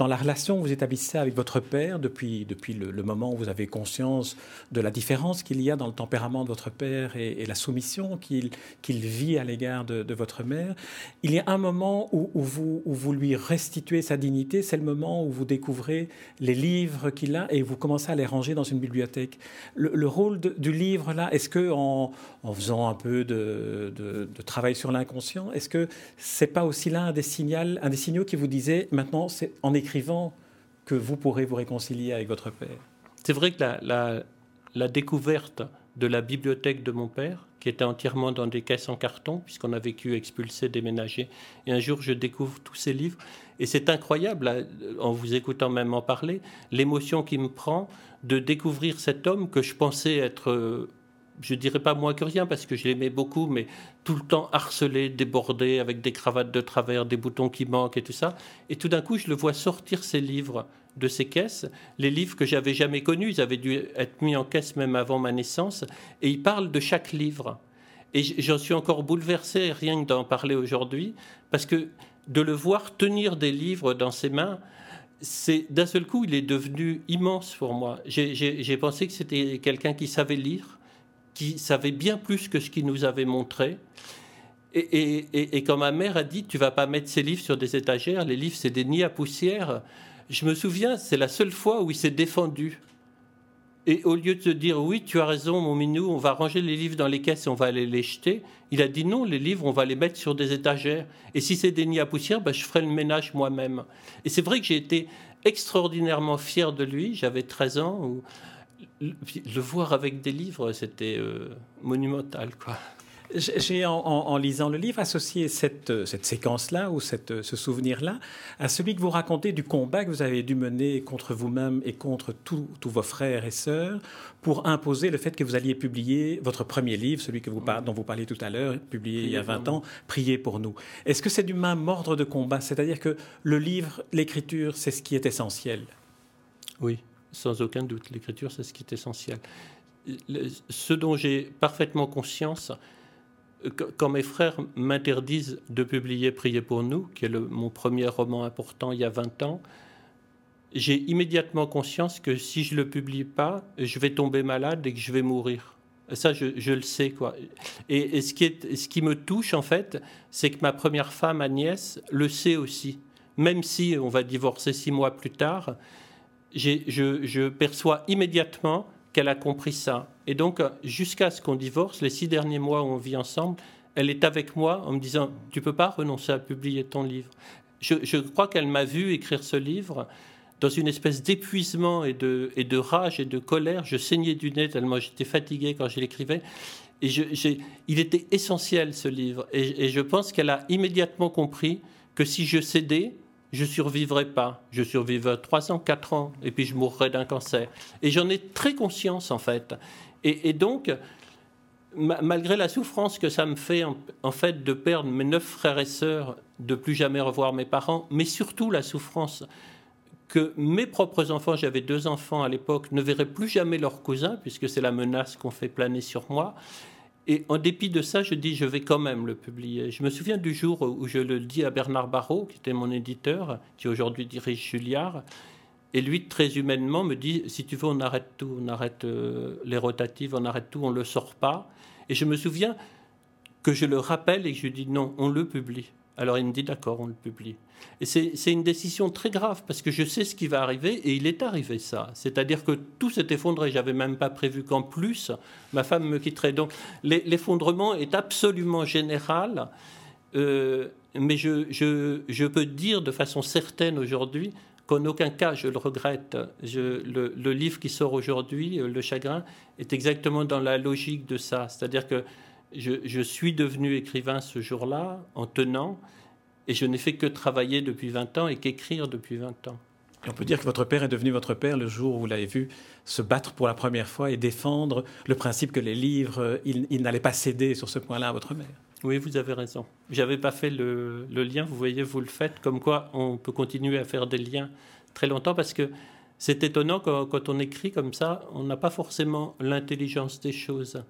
dans la relation que vous établissez avec votre père depuis, depuis le, moment où vous avez conscience de la différence qu'il y a dans le tempérament de votre père et, la soumission qu'il qu'il vit à l'égard de, votre mère, il y a un moment où, vous, où vous lui restituez sa dignité, c'est le moment où vous découvrez les livres qu'il a et vous commencez à les ranger dans une bibliothèque. Le, rôle du livre là, est-ce que en, en, faisant un peu de, de, travail sur l'inconscient, est-ce que c'est pas aussi là des, signaux, un des signaux qui vous disait maintenant c'est en que vous pourrez vous réconcilier avec votre père C'est vrai que la, la, découverte de la bibliothèque de mon père, qui était entièrement dans des caisses en carton, puisqu'on a vécu expulsé, déménagé. Et un jour, je découvre tous ces livres. Et c'est incroyable, en vous écoutant même en parler, l'émotion qui me prend de découvrir cet homme que je pensais être je dirais pas moins que rien parce que je l'aimais beaucoup, mais tout le temps harcelé, débordé, avec des cravates de travers, des boutons qui manquent et tout ça. Et tout d'un coup, je le vois sortir ses livres de ses caisses, les livres que j'avais jamais connus, ils avaient dû être mis en caisse même avant ma naissance, et il parle de chaque livre. Et j'en suis encore bouleversé, rien que d'en parler aujourd'hui, parce que de le voir tenir des livres dans ses mains, c'est d'un seul coup, il est devenu immense pour moi. J'ai pensé que c'était quelqu'un qui savait lire, qui savait bien plus que ce qu'il nous avait montré. Et, quand ma mère a dit, tu vas pas mettre ces livres sur des étagères, les livres c'est des nids à poussière, je me souviens, c'est la seule fois où il s'est défendu. Et au lieu de se dire, oui, tu as raison, mon minou, on va ranger les livres dans les caisses et on va aller les jeter, il a dit, non, les livres, on va les mettre sur des étagères. Et si c'est des nids à poussière, ben, je ferai le ménage moi-même. Et c'est vrai que j'ai été extraordinairement fier de lui, j'avais 13 ans, le voir avec des livres, c'était euh, monumental, quoi. J'ai, en, lisant le livre, associé cette, cette séquence-là ou cette, ce souvenir-là à celui que vous racontez du combat que vous avez dû mener contre vous-même et contre tous vos frères et sœurs pour imposer le fait que vous alliez publier votre premier livre, celui que vous, dont vous parliez tout à l'heure, publié il y a 20 ans, Priez pour nous. Est-ce que c'est du même ordre de combat? C'est-à-dire que le livre, l'écriture, c'est ce qui est essentiel? Oui sans aucun doute. L'écriture, c'est ce qui est essentiel. Ce dont j'ai parfaitement conscience, quand mes frères m'interdisent de publier Priez pour nous, qui est mon premier roman important il y a 20 ans, j'ai immédiatement conscience que si je ne le publie pas, je vais tomber malade et que je vais mourir. Ça, je, le sais, quoi. Et, ce, qui ce qui me touche, en fait, c'est que ma première femme, Agnès, le sait aussi. Même si on va divorcer six mois plus tard, je, perçois immédiatement qu'elle a compris ça. Et donc, jusqu'à ce qu'on divorce, les six derniers mois où on vit ensemble, elle est avec moi en me disant Tu peux pas renoncer à publier ton livre. Je, crois qu'elle m'a vu écrire ce livre dans une espèce d'épuisement et de, rage et de colère. Je saignais du nez tellement j'étais fatigué quand je l'écrivais. Et il était essentiel ce livre. Et je pense qu'elle a immédiatement compris que si je cédais, je survivrai pas. Je survivrai 3 ans, 4 ans, et puis je mourrai d'un cancer. Et j'en ai très conscience, en fait. Et, donc, malgré la souffrance que ça me fait, en, fait, de perdre mes neuf frères et sœurs, de plus jamais revoir mes parents, mais surtout la souffrance que mes propres enfants, j'avais deux enfants à l'époque, ne verraient plus jamais leurs cousins, puisque c'est la menace qu'on fait planer sur moi, et en dépit de ça, je dis, je vais quand même le publier. Je me souviens du jour où je le dis à Bernard Barrault, qui était mon éditeur, qui aujourd'hui dirige Julliard. Et lui, très humainement, me dit, si tu veux, on arrête tout, on arrête euh, les rotatives, on arrête tout, on ne le sort pas. Et je me souviens que je le rappelle et que je dis, non, on le publie. Alors il me dit d'accord, on le publie. Et c'est une décision très grave parce que je sais ce qui va arriver et il est arrivé ça. C'est-à-dire que tout s'est effondré. J'avais même pas prévu qu'en plus ma femme me quitterait. Donc l'effondrement est absolument général. Euh, mais je, je, je, peux dire de façon certaine aujourd'hui qu'en aucun cas je le regrette. Je, le, le, livre qui sort aujourd'hui, Le Chagrin, est exactement dans la logique de ça. C'est-à-dire que je, suis devenu écrivain ce jour-là, en tenant, et je n'ai fait que travailler depuis 20 ans et qu'écrire depuis 20 ans. on peut dire que votre père est devenu votre père le jour où vous l'avez vu se battre pour la première fois et défendre le principe que les livres, il, n'allait pas céder sur ce point-là à votre mère. Oui, vous avez raison. J'avais pas fait le, lien, vous voyez, vous le faites, comme quoi on peut continuer à faire des liens très longtemps parce que c'est étonnant quand on écrit comme ça, on n'a pas forcément l'intelligence des choses.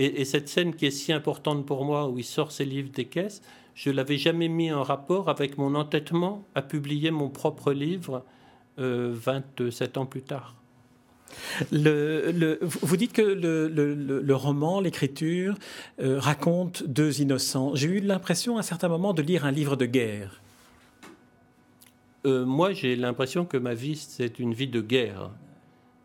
Et, cette scène qui est si importante pour moi, où il sort ses livres des caisses, je l'avais jamais mis en rapport avec mon entêtement à publier mon propre livre 27 ans plus tard. Le, vous dites que le, roman, l'écriture, raconte deux innocents. J'ai eu l'impression à un certain moment de lire un livre de guerre. Euh, moi, j'ai l'impression que ma vie, c'est une vie de guerre.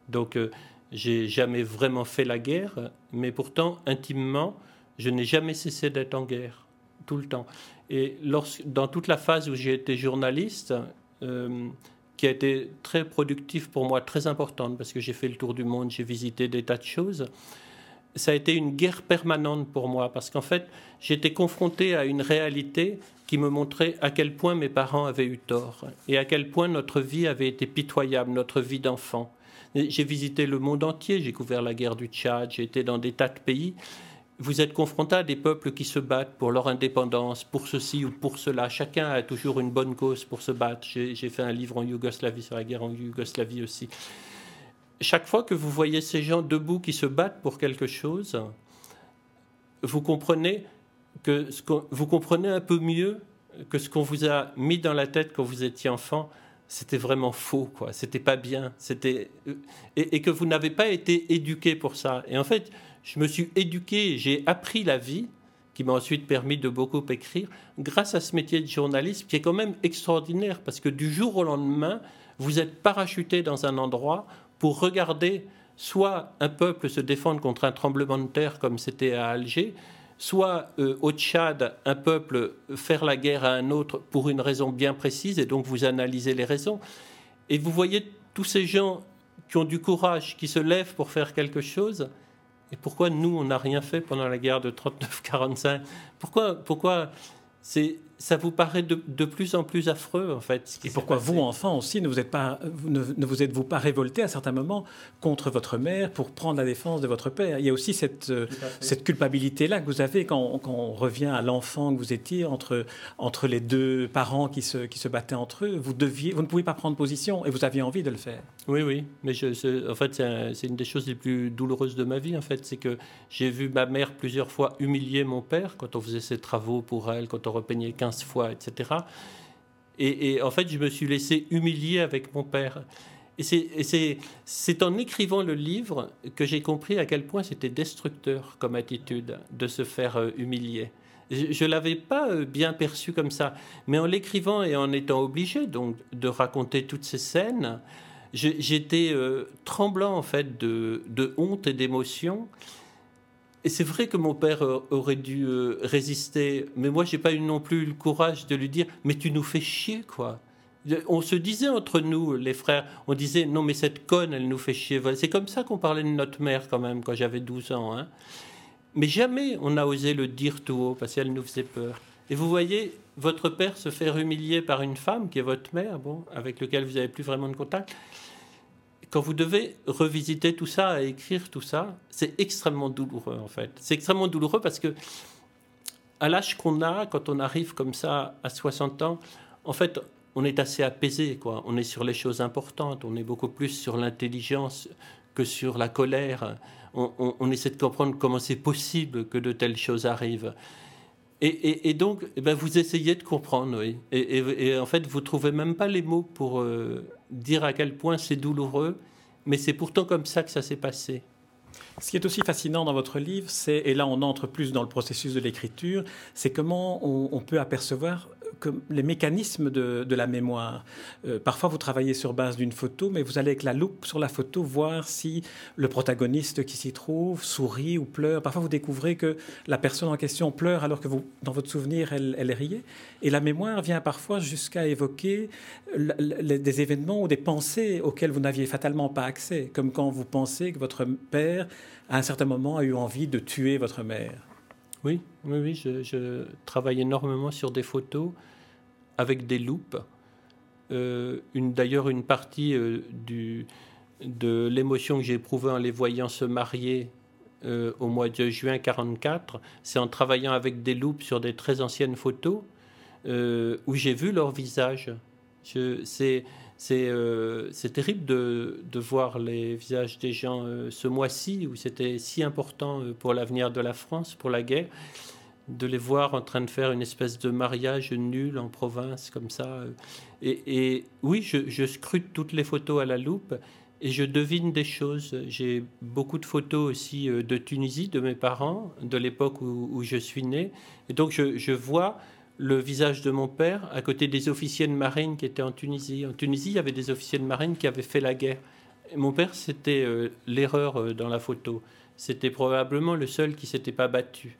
Donc, euh, j'ai jamais vraiment fait la guerre, mais pourtant, intimement, je n'ai jamais cessé d'être en guerre, tout le temps. Et dans toute la phase où j'ai été journaliste, euh, qui a été très productive pour moi, très importante, parce que j'ai fait le tour du monde, j'ai visité des tas de choses, ça a été une guerre permanente pour moi, parce qu'en fait, j'étais confronté à une réalité qui me montrait à quel point mes parents avaient eu tort et à quel point notre vie avait été pitoyable, notre vie d'enfant. J'ai visité le monde entier, j'ai couvert la guerre du Tchad, j'ai été dans des tas de pays. Vous êtes confronté à des peuples qui se battent pour leur indépendance, pour ceci ou pour cela. Chacun a toujours une bonne cause pour se battre. J'ai fait un livre en Yougoslavie sur la guerre en Yougoslavie aussi. Chaque fois que vous voyez ces gens debout qui se battent pour quelque chose, vous comprenez que vous comprenez un peu mieux que ce qu'on vous a mis dans la tête quand vous étiez enfant, c'était vraiment faux, quoi. C'était pas bien. C'était euh, et, que vous n'avez pas été éduqué pour ça. Et en fait, je me suis éduqué, j'ai appris la vie, qui m'a ensuite permis de beaucoup écrire, grâce à ce métier de journaliste qui est quand même extraordinaire, parce que du jour au lendemain, vous êtes parachuté dans un endroit pour regarder soit un peuple se défendre contre un tremblement de terre comme c'était à Alger, soit euh, au Tchad, un peuple faire la guerre à un autre pour une raison bien précise, et donc vous analysez les raisons. Et vous voyez tous ces gens qui ont du courage, qui se lèvent pour faire quelque chose. Et pourquoi nous, on n'a rien fait pendant la guerre de 39-45 Pourquoi, pourquoi c'est ça vous paraît de, plus en plus affreux, en fait. Et pourquoi vous, enfant aussi, ne vous, êtes pas, ne, vous êtes-vous pas révolté à certains moments contre votre mère pour prendre la défense de votre père? Il y a aussi cette, euh, cette culpabilité-là que vous avez quand, quand on revient à l'enfant que vous étiez entre, entre les deux parents qui se, qui se battaient entre eux. Vous, deviez, vous ne pouviez pas prendre position et vous aviez envie de le faire. Oui, oui. Mais je, en fait, c'est, une des choses les plus douloureuses de ma vie, en fait. C'est que j'ai vu ma mère plusieurs fois humilier mon père quand on faisait ses travaux pour elle, quand on repeignait 15 fois, etc. Et, en fait, je me suis laissé humilier avec mon père. Et c'est en écrivant le livre que j'ai compris à quel point c'était destructeur comme attitude de se faire euh, humilier. Je ne l'avais pas euh, bien perçu comme ça, mais en l'écrivant et en étant obligé donc de raconter toutes ces scènes, j'étais euh, tremblant en fait de, de honte et d'émotion. Et c'est vrai que mon père euh, aurait dû euh, résister, mais moi, j'ai pas eu non plus le courage de lui dire Mais tu nous fais chier, quoi. On se disait entre nous, les frères, on disait Non, mais cette conne, elle nous fait chier. C'est comme ça qu'on parlait de notre mère, quand même, quand j'avais 12 ans. Hein. Mais jamais on n'a osé le dire tout haut, parce qu'elle nous faisait peur. Et vous voyez, votre père se faire humilier par une femme, qui est votre mère, bon, avec laquelle vous n'avez plus vraiment de contact quand vous devez revisiter tout ça et écrire tout ça, c'est extrêmement douloureux en fait. C'est extrêmement douloureux parce que à l'âge qu'on a, quand on arrive comme ça à 60 ans, en fait, on est assez apaisé, quoi. On est sur les choses importantes, on est beaucoup plus sur l'intelligence que sur la colère. On, essaie de comprendre comment c'est possible que de telles choses arrivent. Et, donc, eh ben, vous essayez de comprendre, oui. Et, en fait, vous trouvez même pas les mots pour euh, dire à quel point c'est douloureux, mais c'est pourtant comme ça que ça s'est passé. Ce qui est aussi fascinant dans votre livre, c'est, et là on entre plus dans le processus de l'écriture, c'est comment on, peut apercevoir les mécanismes de, la mémoire. Euh, parfois, vous travaillez sur base d'une photo, mais vous allez avec la loupe sur la photo voir si le protagoniste qui s'y trouve sourit ou pleure. Parfois, vous découvrez que la personne en question pleure alors que dans votre souvenir, elle, elle riait. Et la mémoire vient parfois jusqu'à évoquer des événements ou des pensées auxquelles vous n'aviez fatalement pas accès, comme quand vous pensez que votre père, à un certain moment, a eu envie de tuer votre mère. Oui, oui, oui je, travaille énormément sur des photos avec des loupes. Euh, D'ailleurs, une partie euh, du, de l'émotion que j'ai éprouvée en les voyant se marier euh, au mois de juin 44, c'est en travaillant avec des loupes sur des très anciennes photos euh, où j'ai vu leur visage. C'est terrible de, voir les visages des gens ce mois-ci, où c'était si important pour l'avenir de la France, pour la guerre. De les voir en train de faire une espèce de mariage nul en province comme ça. Et, oui, je, scrute toutes les photos à la loupe et je devine des choses. J'ai beaucoup de photos aussi euh, de Tunisie, de mes parents, de l'époque où, je suis né. Et donc je, vois le visage de mon père à côté des officiers de marine qui étaient en Tunisie. En Tunisie, il y avait des officiers de marine qui avaient fait la guerre. Mon père, c'était euh, l'erreur euh, dans la photo. C'était probablement le seul qui s'était pas battu.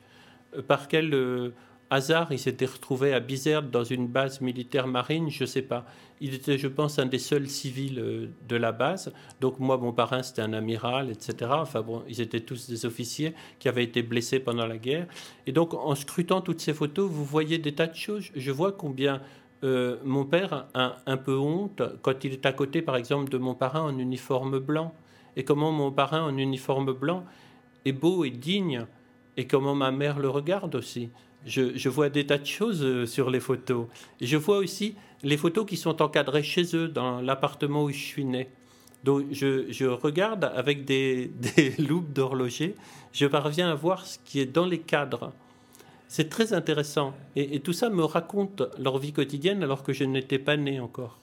Par quel hasard, il s'était retrouvé à Bizerte dans une base militaire marine, je ne sais pas. Il était, je pense, un des seuls civils euh, de la base. Donc moi, mon parrain, c'était un amiral, etc. Enfin bon, ils étaient tous des officiers qui avaient été blessés pendant la guerre. Et donc, en scrutant toutes ces photos, vous voyez des tas de choses. Je vois combien euh, mon père a un peu honte quand il est à côté, par exemple, de mon parrain en uniforme blanc. Et comment mon parrain en uniforme blanc est beau et digne. Et comment ma mère le regarde aussi je, vois des tas de choses euh, sur les photos. Et je vois aussi les photos qui sont encadrées chez eux, dans l'appartement où je suis né. Donc je, regarde avec des, loupes d'horloger, je parviens à voir ce qui est dans les cadres. C'est très intéressant. et, tout ça me raconte leur vie quotidienne alors que je n'étais pas né encore.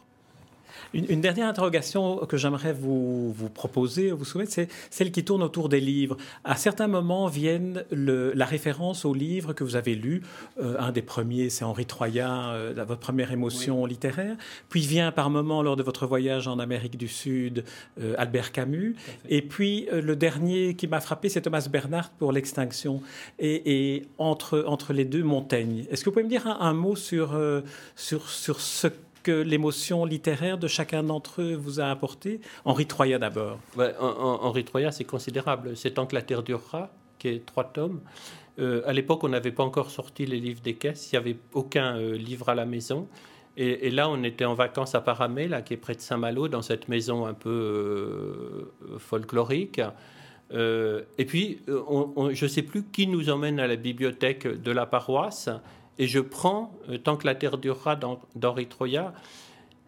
Une, dernière interrogation que j'aimerais vous, vous, proposer, vous soumettre, c'est celle qui tourne autour des livres. À certains moments viennent la référence aux livres que vous avez lus. Euh, un des premiers, c'est Henri Troyat, euh, votre première émotion littéraire. Puis vient par moments, lors de votre voyage en Amérique du Sud, euh, Albert Camus. Et puis le dernier qui m'a frappé, c'est Thomas Bernhardt pour l'extinction. Et, entre, entre les deux, Montaigne. Est-ce que vous pouvez me dire un, un mot sur, sur, sur ce que l'émotion littéraire de chacun d'entre eux vous a apporté Henri Troyat d'abord. Henri Troyat, c'est considérable. C'est Tant que la Terre durera, qui est trois tomes. Euh, à l'époque, on n'avait pas encore sorti les livres des caisses. Il n'y avait aucun euh, livre à la maison. Et, là, on était en vacances à Paramé, là, qui est près de Saint-Malo, dans cette maison un peu euh, folklorique. et puis, je ne sais plus qui nous emmène à la bibliothèque de la paroisse. Et je prends euh, Tant que la terre durera d'Henri Troya.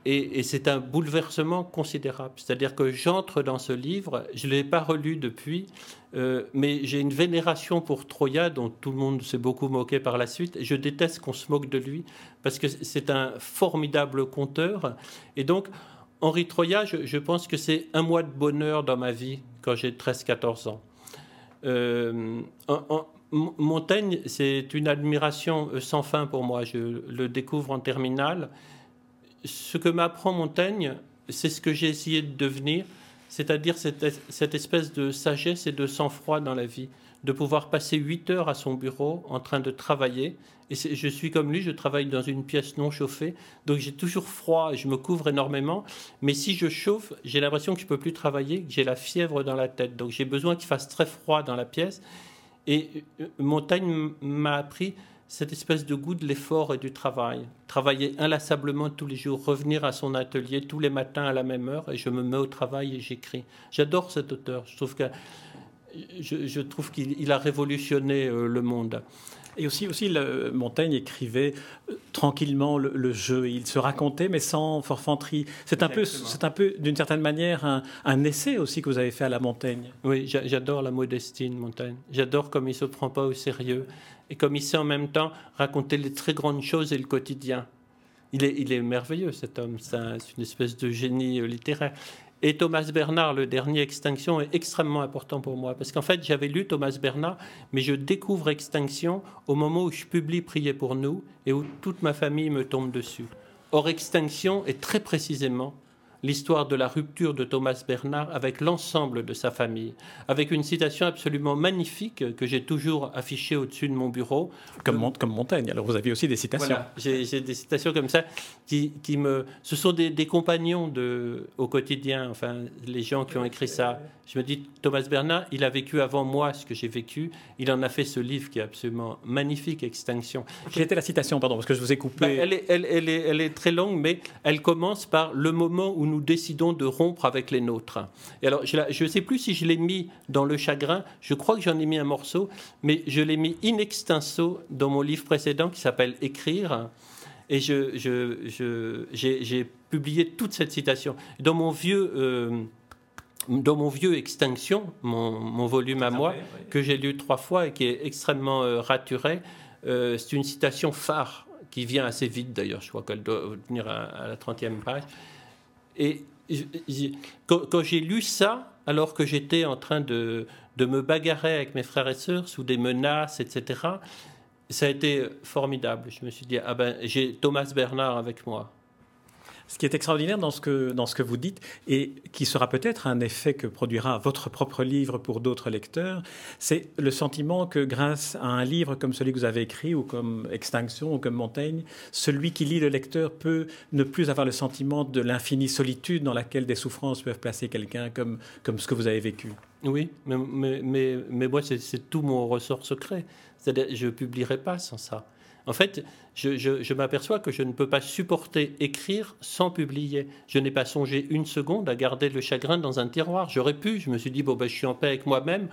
Et, c'est un bouleversement considérable. C'est-à-dire que j'entre dans ce livre, je ne l'ai pas relu depuis, euh, mais j'ai une vénération pour Troya, dont tout le monde s'est beaucoup moqué par la suite. Je déteste qu'on se moque de lui, parce que c'est un formidable conteur. Et donc, Henri Troya, je, pense que c'est un mois de bonheur dans ma vie quand j'ai 13-14 ans. Euh, Montaigne, c'est une admiration euh, sans fin pour moi. Je le découvre en terminale. Ce que m'apprend Montaigne, c'est ce que j'ai essayé de devenir, c'est-à-dire cette, espèce de sagesse et de sang-froid dans la vie, de pouvoir passer huit heures à son bureau en train de travailler. Et je suis comme lui, je travaille dans une pièce non chauffée, donc j'ai toujours froid, je me couvre énormément. Mais si je chauffe, j'ai l'impression que je peux plus travailler, que j'ai la fièvre dans la tête. Donc j'ai besoin qu'il fasse très froid dans la pièce. Et euh, Montaigne m'a appris cette espèce de goût de l'effort et du travail. Travailler inlassablement tous les jours, revenir à son atelier tous les matins à la même heure, et je me mets au travail et j'écris. J'adore cet auteur. Je trouve je, trouve qu'il a révolutionné euh, le monde. Et aussi, aussi le, Montaigne écrivait euh, tranquillement le, jeu. Il se racontait, mais sans forfanterie. C'est un peu, c'est un peu, d'une certaine manière, un, essai aussi que vous avez fait à la Montaigne. Oui, j'adore la modestine, Montaigne. J'adore comme il se prend pas au sérieux et comme il sait en même temps raconter les très grandes choses et le quotidien. Il est, il est merveilleux, cet homme. C'est une espèce de génie euh, littéraire. Et Thomas Bernard, le dernier Extinction, est extrêmement important pour moi. Parce qu'en fait, j'avais lu Thomas Bernard, mais je découvre Extinction au moment où je publie Prier pour nous et où toute ma famille me tombe dessus. Or, Extinction est très précisément l'histoire de la rupture de Thomas Bernard avec l'ensemble de sa famille, avec une citation absolument magnifique que j'ai toujours affichée au-dessus de mon bureau. Comme, comme, Montaigne, alors vous aviez aussi des citations. Voilà, j'ai des citations comme ça qui, qui me... Ce sont des, des, compagnons de, au quotidien, enfin, les gens qui ont écrit ça. Je me dis, Thomas Bernard, il a vécu avant moi ce que j'ai vécu. Il en a fait ce livre qui est absolument magnifique, Extinction. Quelle était la citation, pardon, parce que je vous ai coupé. Bah, elle, est, elle, elle, est, elle est très longue, mais elle commence par le moment où nous décidons de rompre avec les nôtres. Et alors, je ne sais plus si je l'ai mis dans le chagrin, je crois que j'en ai mis un morceau, mais je l'ai mis in extenso dans mon livre précédent qui s'appelle Écrire. Et j'ai je, je, publié toute cette citation. Dans mon vieux... Euh, dans mon vieux Extinction, mon, volume à moi, que j'ai lu trois fois et qui est extrêmement euh, raturé, Euh, c'est une citation phare qui vient assez vite d'ailleurs, je crois qu'elle doit venir à, la 30e page. Et quand, j'ai lu ça, alors que j'étais en train de, de me bagarrer avec mes frères et sœurs sous des menaces, etc., ça a été formidable. Je me suis dit, ah ben, j'ai Thomas Bernard avec moi. Ce qui est extraordinaire dans ce que, dans ce que vous dites, et qui sera peut-être un effet que produira votre propre livre pour d'autres lecteurs, c'est le sentiment que grâce à un livre comme celui que vous avez écrit, ou comme Extinction, ou comme Montaigne, celui qui lit le lecteur peut ne plus avoir le sentiment de l'infinie solitude dans laquelle des souffrances peuvent placer quelqu'un comme, comme ce que vous avez vécu. Oui, mais, mais, mais, moi, c'est tout mon ressort secret. C'est-à-dire, je ne publierai pas sans ça. En fait, je, m'aperçois que je ne peux pas supporter écrire sans publier. Je n'ai pas songé une seconde à garder le chagrin dans un tiroir. J'aurais pu, je me suis dit, bon, ben, je suis en paix avec moi-même.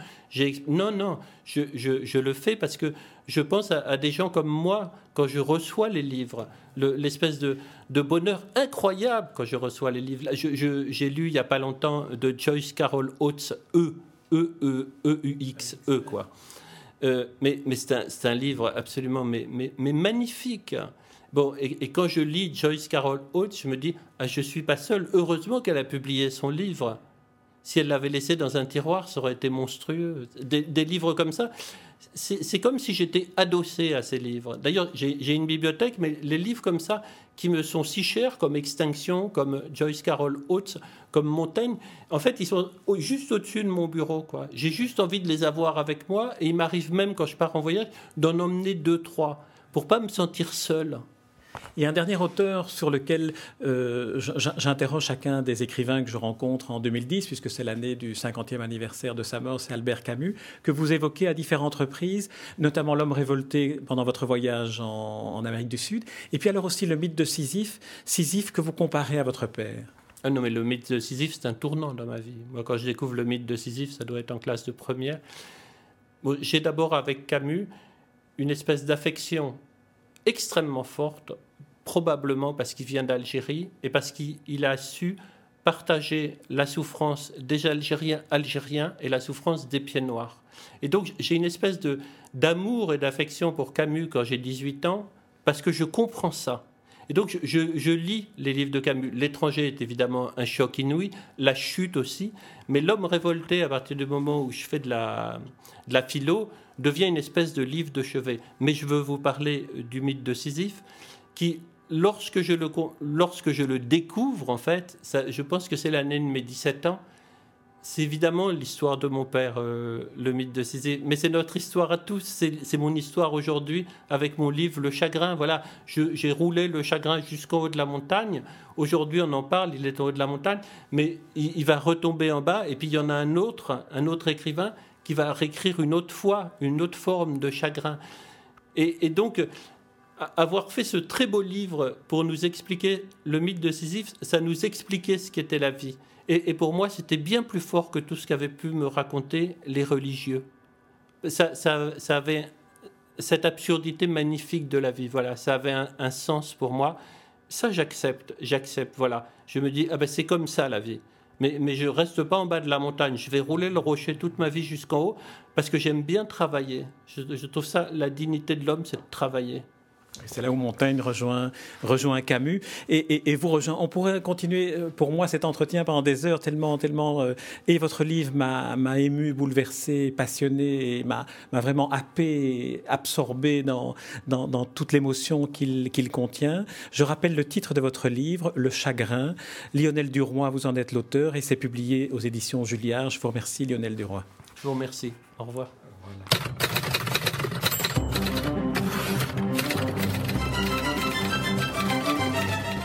Non, non, je, le fais parce que je pense à, des gens comme moi quand je reçois les livres, l'espèce de, bonheur incroyable quand je reçois les livres. J'ai lu il n'y a pas longtemps de Joyce Carol Oates, E, E, E, E, U, X, E, quoi. Euh, mais, c'est un, livre absolument mais, magnifique. Bon, et, quand je lis Joyce Carol Oates, je me dis, ah, je ne suis pas seul. Heureusement qu'elle a publié son livre. Si elle l'avait laissé dans un tiroir, ça aurait été monstrueux. des livres comme ça, c'est comme si j'étais adossé à ces livres. D'ailleurs, j'ai une bibliothèque, mais les livres comme ça, qui me sont si chers, comme Extinction, comme Joyce Carol Oates, comme Montaigne, en fait, ils sont juste au-dessus de mon bureau. J'ai juste envie de les avoir avec moi, et il m'arrive même, quand je pars en voyage, d'en emmener deux, trois, pour pas me sentir seul. Et un dernier auteur sur lequel euh, j'interroge chacun des écrivains que je rencontre en 2010, puisque c'est l'année du 50e anniversaire de sa mort, c'est Albert Camus, que vous évoquez à différentes reprises, notamment L'homme révolté pendant votre voyage en, Amérique du Sud, et puis alors aussi le mythe de Sisyphe, Sisyphe que vous comparez à votre père. Ah non, mais le mythe de Sisyphe, c'est un tournant dans ma vie. Moi, quand je découvre le mythe de Sisyphe, ça doit être en classe de première. J'ai d'abord avec Camus une espèce d'affection extrêmement forte, probablement parce qu'il vient d'Algérie et parce qu'il a su partager la souffrance des Algériens, Algériens et la souffrance des pieds noirs. Et donc j'ai une espèce de d'amour et d'affection pour Camus quand j'ai 18 ans parce que je comprends ça. Et donc je, lis les livres de Camus. L'étranger est évidemment un choc inouï, la chute aussi, mais l'homme révolté à partir du moment où je fais de la, de la philo, devient une espèce de livre de chevet. Mais je veux vous parler du mythe de Sisyphe, qui, lorsque je le, lorsque je le découvre, en fait, je pense que c'est l'année de mes 17 ans, c'est évidemment l'histoire de mon père, euh, le mythe de Sisyphe, mais c'est notre histoire à tous. C'est mon histoire aujourd'hui avec mon livre Le Chagrin. Voilà, j'ai roulé le chagrin jusqu'en haut de la montagne. Aujourd'hui, on en parle, il est en haut de la montagne, mais il, va retomber en bas. Et puis il y en a un autre, un autre écrivain qui va réécrire une autre fois, une autre forme de chagrin. Et, donc, avoir fait ce très beau livre pour nous expliquer le mythe de Sisyphe, ça nous expliquait ce qu'était la vie. Et, pour moi, c'était bien plus fort que tout ce qu'avaient pu me raconter les religieux. Ça, avait cette absurdité magnifique de la vie. Voilà, ça avait un, sens pour moi. Ça, j'accepte, j'accepte. Voilà, je me dis, ah ben c'est comme ça la vie mais, mais je reste pas en bas de la montagne. Je vais rouler le rocher toute ma vie jusqu'en haut parce que j'aime bien travailler. je, trouve ça, la dignité de l'homme, c'est de travailler. C'est là où Montaigne rejoint, rejoint Camus et, vous rejoint. On pourrait continuer euh, pour moi cet entretien pendant des heures tellement, tellement. Euh, et votre livre m'a ému, bouleversé, passionné m'a vraiment happé, absorbé dans, dans, toute l'émotion qu'il contient. Je rappelle le titre de votre livre, Le Chagrin. Lionel Duroy, vous en êtes l'auteur et c'est publié aux éditions Julliard. Je vous remercie, Lionel Duroy. Je vous remercie. Au revoir.